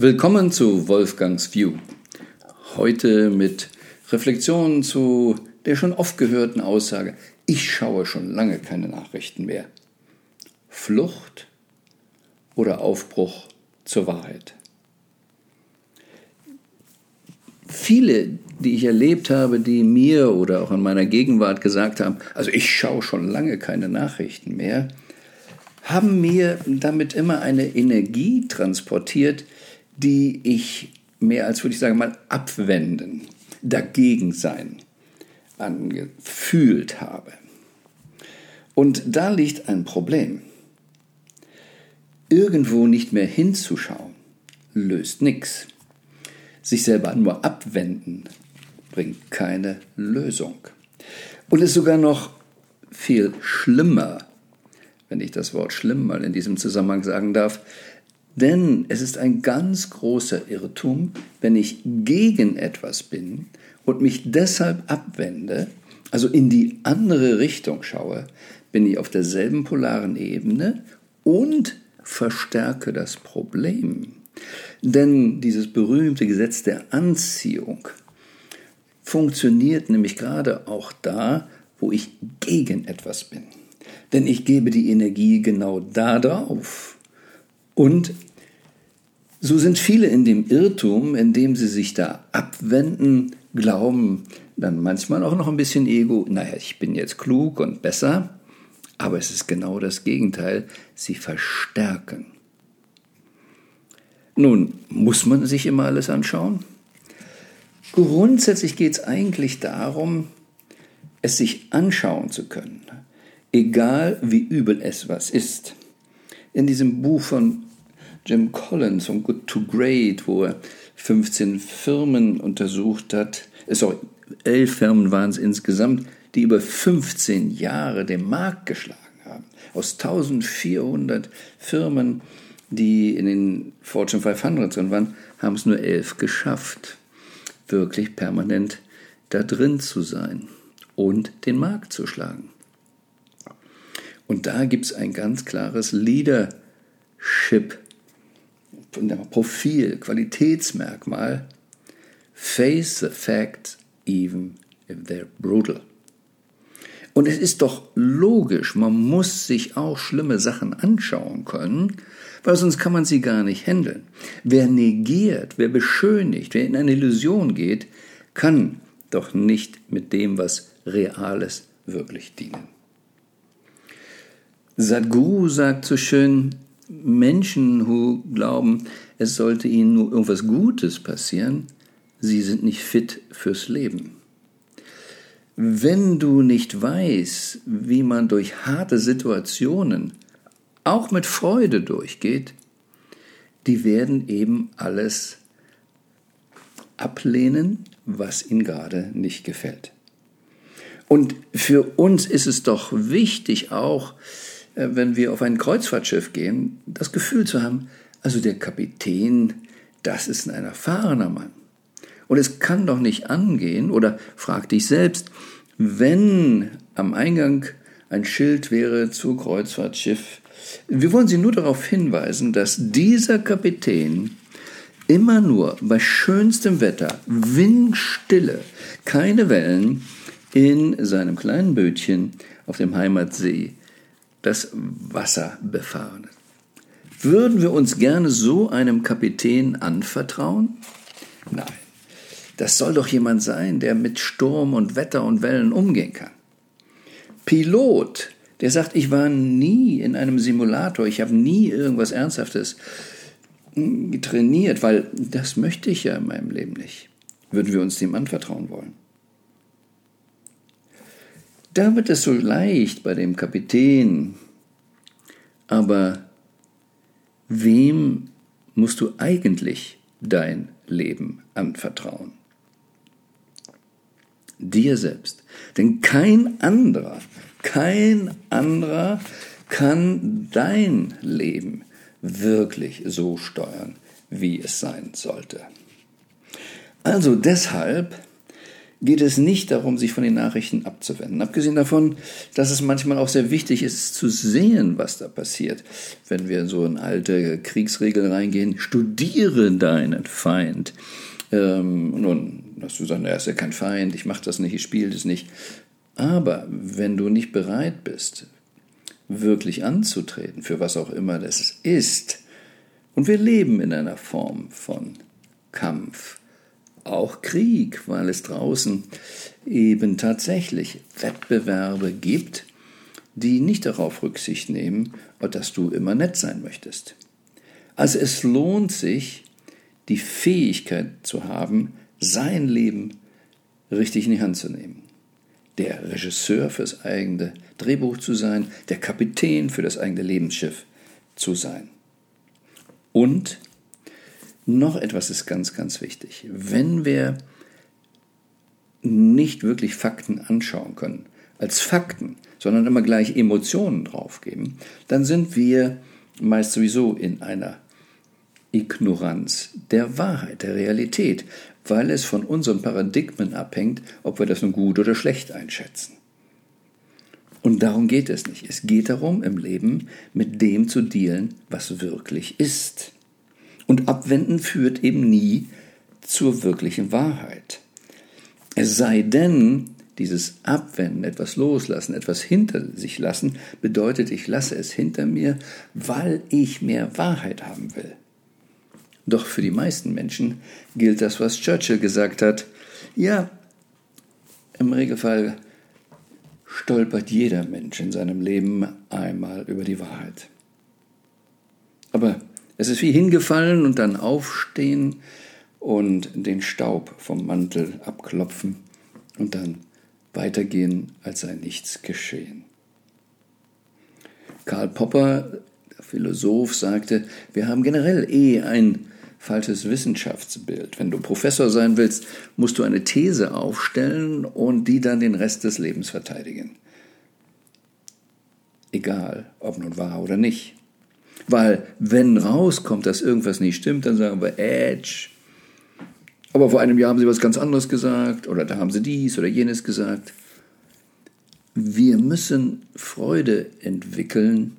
Willkommen zu Wolfgangs View. Heute mit Reflexionen zu der schon oft gehörten Aussage, ich schaue schon lange keine Nachrichten mehr. Flucht oder Aufbruch zur Wahrheit? Viele, die ich erlebt habe, die mir oder auch in meiner Gegenwart gesagt haben, also ich schaue schon lange keine Nachrichten mehr, haben mir damit immer eine Energie transportiert, die ich mehr als, würde ich sagen, mal abwenden, dagegen sein, angefühlt habe. Und da liegt ein Problem. Irgendwo nicht mehr hinzuschauen, löst nichts. Sich selber nur abwenden, bringt keine Lösung. Und ist sogar noch viel schlimmer, wenn ich das Wort schlimm mal in diesem Zusammenhang sagen darf, denn es ist ein ganz großer Irrtum, wenn ich gegen etwas bin und mich deshalb abwende, also in die andere Richtung schaue, bin ich auf derselben polaren Ebene und verstärke das Problem. Denn dieses berühmte Gesetz der Anziehung funktioniert nämlich gerade auch da, wo ich gegen etwas bin. Denn ich gebe die Energie genau da drauf. Und so sind viele in dem Irrtum, indem sie sich da abwenden, glauben dann manchmal auch noch ein bisschen Ego, naja, ich bin jetzt klug und besser, aber es ist genau das Gegenteil, sie verstärken. Nun, muss man sich immer alles anschauen? Grundsätzlich geht es eigentlich darum, es sich anschauen zu können, egal wie übel es was ist. In diesem Buch von Jim Collins von Good to Great, wo er 15 Firmen untersucht hat, äh, sorry, elf Firmen waren es insgesamt, die über 15 Jahre den Markt geschlagen haben. Aus 1400 Firmen, die in den Fortune 500 drin waren, haben es nur elf geschafft, wirklich permanent da drin zu sein und den Markt zu schlagen. Und da gibt es ein ganz klares Leadership Profil, Qualitätsmerkmal, face the facts even if they're brutal. Und es ist doch logisch, man muss sich auch schlimme Sachen anschauen können, weil sonst kann man sie gar nicht handeln. Wer negiert, wer beschönigt, wer in eine Illusion geht, kann doch nicht mit dem, was real ist, wirklich dienen. Sadhguru sagt so schön, Menschen, who glauben, es sollte ihnen nur irgendwas Gutes passieren, sie sind nicht fit fürs Leben. Wenn du nicht weißt, wie man durch harte Situationen auch mit Freude durchgeht, die werden eben alles ablehnen, was ihnen gerade nicht gefällt. Und für uns ist es doch wichtig auch, wenn wir auf ein Kreuzfahrtschiff gehen, das Gefühl zu haben, also der Kapitän, das ist ein erfahrener Mann. Und es kann doch nicht angehen, oder frag dich selbst, wenn am Eingang ein Schild wäre zu Kreuzfahrtschiff, wir wollen Sie nur darauf hinweisen, dass dieser Kapitän immer nur bei schönstem Wetter, Windstille, keine Wellen, in seinem kleinen Bötchen auf dem Heimatsee das Wasser befahren. Würden wir uns gerne so einem Kapitän anvertrauen? Nein. Das soll doch jemand sein, der mit Sturm und Wetter und Wellen umgehen kann. Pilot, der sagt, ich war nie in einem Simulator, ich habe nie irgendwas Ernsthaftes trainiert, weil das möchte ich ja in meinem Leben nicht. Würden wir uns dem anvertrauen wollen? Da wird es so leicht bei dem Kapitän. Aber wem musst du eigentlich dein Leben anvertrauen? Dir selbst. Denn kein anderer, kein anderer kann dein Leben wirklich so steuern, wie es sein sollte. Also deshalb geht es nicht darum, sich von den Nachrichten abzuwenden. Abgesehen davon, dass es manchmal auch sehr wichtig ist, zu sehen, was da passiert. Wenn wir so in alte Kriegsregeln reingehen, studiere deinen Feind. Ähm, nun, dass du sagst, er ist ja kein Feind, ich mache das nicht, ich spiele das nicht. Aber wenn du nicht bereit bist, wirklich anzutreten, für was auch immer das ist, und wir leben in einer Form von Kampf, auch Krieg, weil es draußen eben tatsächlich Wettbewerbe gibt, die nicht darauf Rücksicht nehmen, dass du immer nett sein möchtest. Also es lohnt sich, die Fähigkeit zu haben, sein Leben richtig in die Hand zu nehmen. Der Regisseur fürs eigene Drehbuch zu sein, der Kapitän für das eigene Lebensschiff zu sein. Und noch etwas ist ganz, ganz wichtig. Wenn wir nicht wirklich Fakten anschauen können, als Fakten, sondern immer gleich Emotionen draufgeben, dann sind wir meist sowieso in einer Ignoranz der Wahrheit, der Realität, weil es von unseren Paradigmen abhängt, ob wir das nun gut oder schlecht einschätzen. Und darum geht es nicht. Es geht darum, im Leben mit dem zu dealen, was wirklich ist. Und Abwenden führt eben nie zur wirklichen Wahrheit. Es sei denn, dieses Abwenden, etwas loslassen, etwas hinter sich lassen, bedeutet, ich lasse es hinter mir, weil ich mehr Wahrheit haben will. Doch für die meisten Menschen gilt das, was Churchill gesagt hat. Ja, im Regelfall stolpert jeder Mensch in seinem Leben einmal über die Wahrheit. Aber es ist wie hingefallen und dann aufstehen und den Staub vom Mantel abklopfen und dann weitergehen, als sei nichts geschehen. Karl Popper, der Philosoph, sagte, wir haben generell eh ein falsches Wissenschaftsbild. Wenn du Professor sein willst, musst du eine These aufstellen und die dann den Rest des Lebens verteidigen. Egal, ob nun wahr oder nicht. Weil wenn rauskommt, dass irgendwas nicht stimmt, dann sagen wir Edge. Aber vor einem Jahr haben sie was ganz anderes gesagt oder da haben sie dies oder jenes gesagt. Wir müssen Freude entwickeln,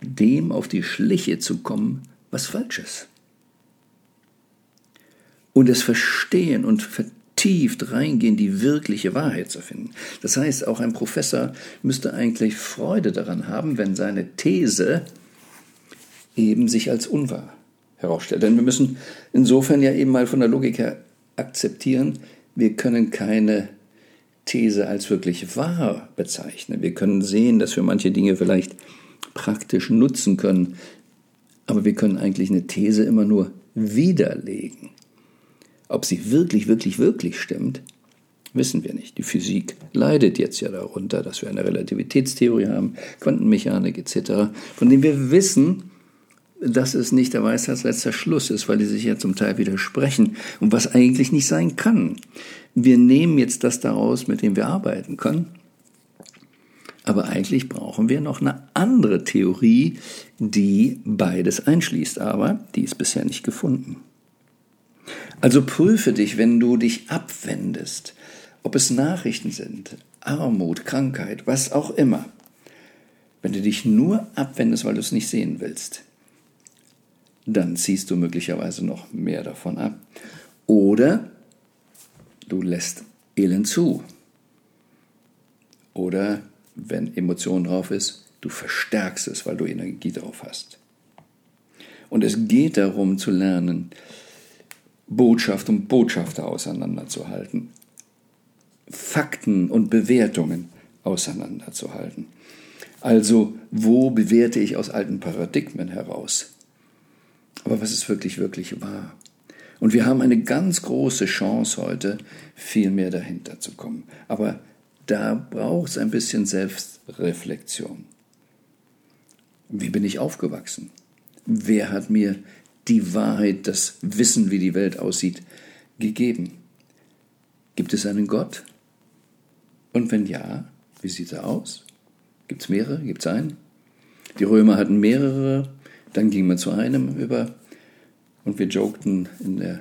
dem auf die Schliche zu kommen, was falsch ist. Und es verstehen und vertieft reingehen, die wirkliche Wahrheit zu finden. Das heißt, auch ein Professor müsste eigentlich Freude daran haben, wenn seine These eben sich als unwahr herausstellt. Denn wir müssen insofern ja eben mal von der Logik her akzeptieren, wir können keine These als wirklich wahr bezeichnen. Wir können sehen, dass wir manche Dinge vielleicht praktisch nutzen können, aber wir können eigentlich eine These immer nur widerlegen. Ob sie wirklich, wirklich, wirklich stimmt, wissen wir nicht. Die Physik leidet jetzt ja darunter, dass wir eine Relativitätstheorie haben, Quantenmechanik etc., von dem wir wissen, dass es nicht der Weisheit letzter Schluss ist, weil die sich ja zum Teil widersprechen und was eigentlich nicht sein kann. Wir nehmen jetzt das daraus, mit dem wir arbeiten können, aber eigentlich brauchen wir noch eine andere Theorie, die beides einschließt, aber die ist bisher nicht gefunden. Also prüfe dich, wenn du dich abwendest, ob es Nachrichten sind, Armut, Krankheit, was auch immer. Wenn du dich nur abwendest, weil du es nicht sehen willst, dann ziehst du möglicherweise noch mehr davon ab. Oder du lässt Elend zu. Oder wenn Emotion drauf ist, du verstärkst es, weil du Energie drauf hast. Und es geht darum zu lernen, Botschaft und Botschafter auseinanderzuhalten, Fakten und Bewertungen auseinanderzuhalten. Also, wo bewerte ich aus alten Paradigmen heraus? Aber was ist wirklich, wirklich wahr? Und wir haben eine ganz große Chance heute, viel mehr dahinter zu kommen. Aber da braucht es ein bisschen Selbstreflexion. Wie bin ich aufgewachsen? Wer hat mir die Wahrheit, das Wissen, wie die Welt aussieht, gegeben? Gibt es einen Gott? Und wenn ja, wie sieht er aus? Gibt es mehrere? Gibt es einen? Die Römer hatten mehrere, dann ging man zu einem über und wir jokten in der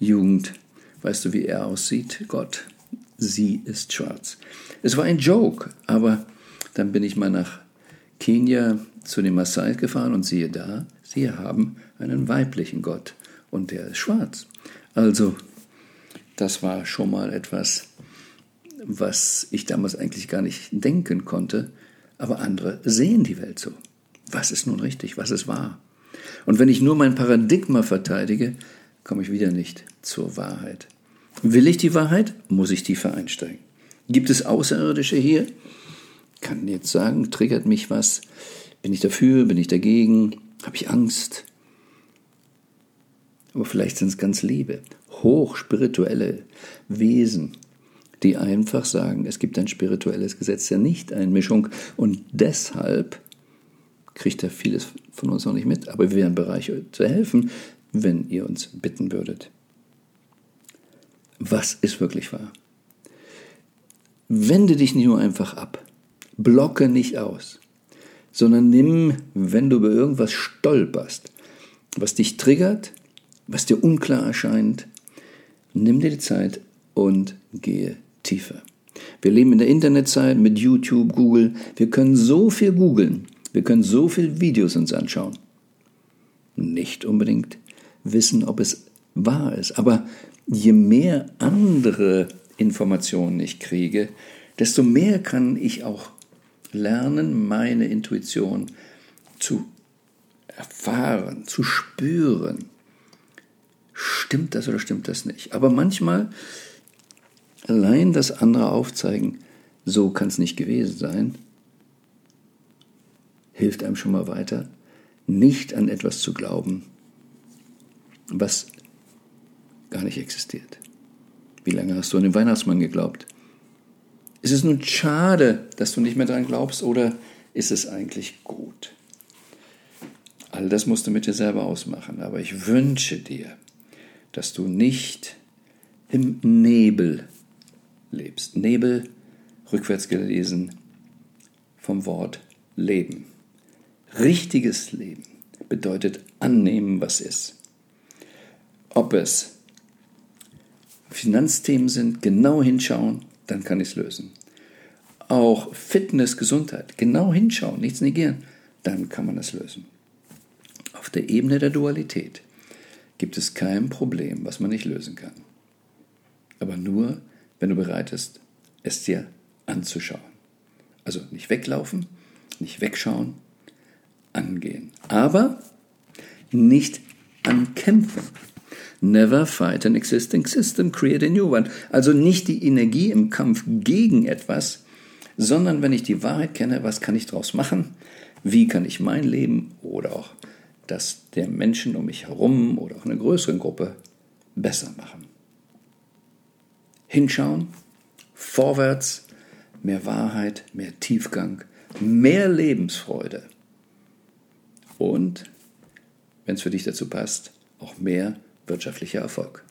Jugend, weißt du, wie er aussieht? Gott, sie ist schwarz. Es war ein Joke, aber dann bin ich mal nach Kenia zu den Maasai gefahren und siehe da, sie haben einen weiblichen Gott und der ist schwarz. Also, das war schon mal etwas, was ich damals eigentlich gar nicht denken konnte, aber andere sehen die Welt so. Was ist nun richtig, was ist wahr? Und wenn ich nur mein Paradigma verteidige, komme ich wieder nicht zur Wahrheit. Will ich die Wahrheit, muss ich tiefer einsteigen. Gibt es Außerirdische hier? Kann jetzt sagen, triggert mich was? Bin ich dafür, bin ich dagegen? Habe ich Angst? Aber vielleicht sind es ganz liebe, hochspirituelle Wesen, die einfach sagen, es gibt ein spirituelles Gesetz der Nichteinmischung und deshalb kriegt er vieles von uns noch nicht mit, aber wir wären bereit zu helfen, wenn ihr uns bitten würdet. Was ist wirklich wahr? Wende dich nicht nur einfach ab, blocke nicht aus, sondern nimm, wenn du über irgendwas stolperst, was dich triggert, was dir unklar erscheint, nimm dir die Zeit und gehe tiefer. Wir leben in der Internetzeit mit YouTube, Google. Wir können so viel googeln. Wir können so viele Videos uns anschauen. Nicht unbedingt wissen, ob es wahr ist. Aber je mehr andere Informationen ich kriege, desto mehr kann ich auch lernen, meine Intuition zu erfahren, zu spüren. Stimmt das oder stimmt das nicht? Aber manchmal allein das andere aufzeigen, so kann es nicht gewesen sein, hilft einem schon mal weiter, nicht an etwas zu glauben, was gar nicht existiert. Wie lange hast du an den Weihnachtsmann geglaubt? Ist es nun schade, dass du nicht mehr daran glaubst oder ist es eigentlich gut? All das musst du mit dir selber ausmachen, aber ich wünsche dir, dass du nicht im Nebel lebst. Nebel, rückwärts gelesen, vom Wort Leben. Richtiges Leben bedeutet annehmen, was ist. Ob es Finanzthemen sind, genau hinschauen, dann kann ich es lösen. Auch Fitness, Gesundheit, genau hinschauen, nichts negieren, dann kann man es lösen. Auf der Ebene der Dualität gibt es kein Problem, was man nicht lösen kann. Aber nur, wenn du bereit bist, es dir anzuschauen. Also nicht weglaufen, nicht wegschauen, angehen. Aber nicht ankämpfen. Never fight an existing system, create a new one. Also nicht die Energie im Kampf gegen etwas, sondern wenn ich die Wahrheit kenne, was kann ich daraus machen? Wie kann ich mein Leben oder auch das der Menschen um mich herum oder auch einer größeren Gruppe besser machen? Hinschauen, vorwärts, mehr Wahrheit, mehr Tiefgang, mehr Lebensfreude und, wenn es für dich dazu passt, auch mehr wirtschaftlicher Erfolg.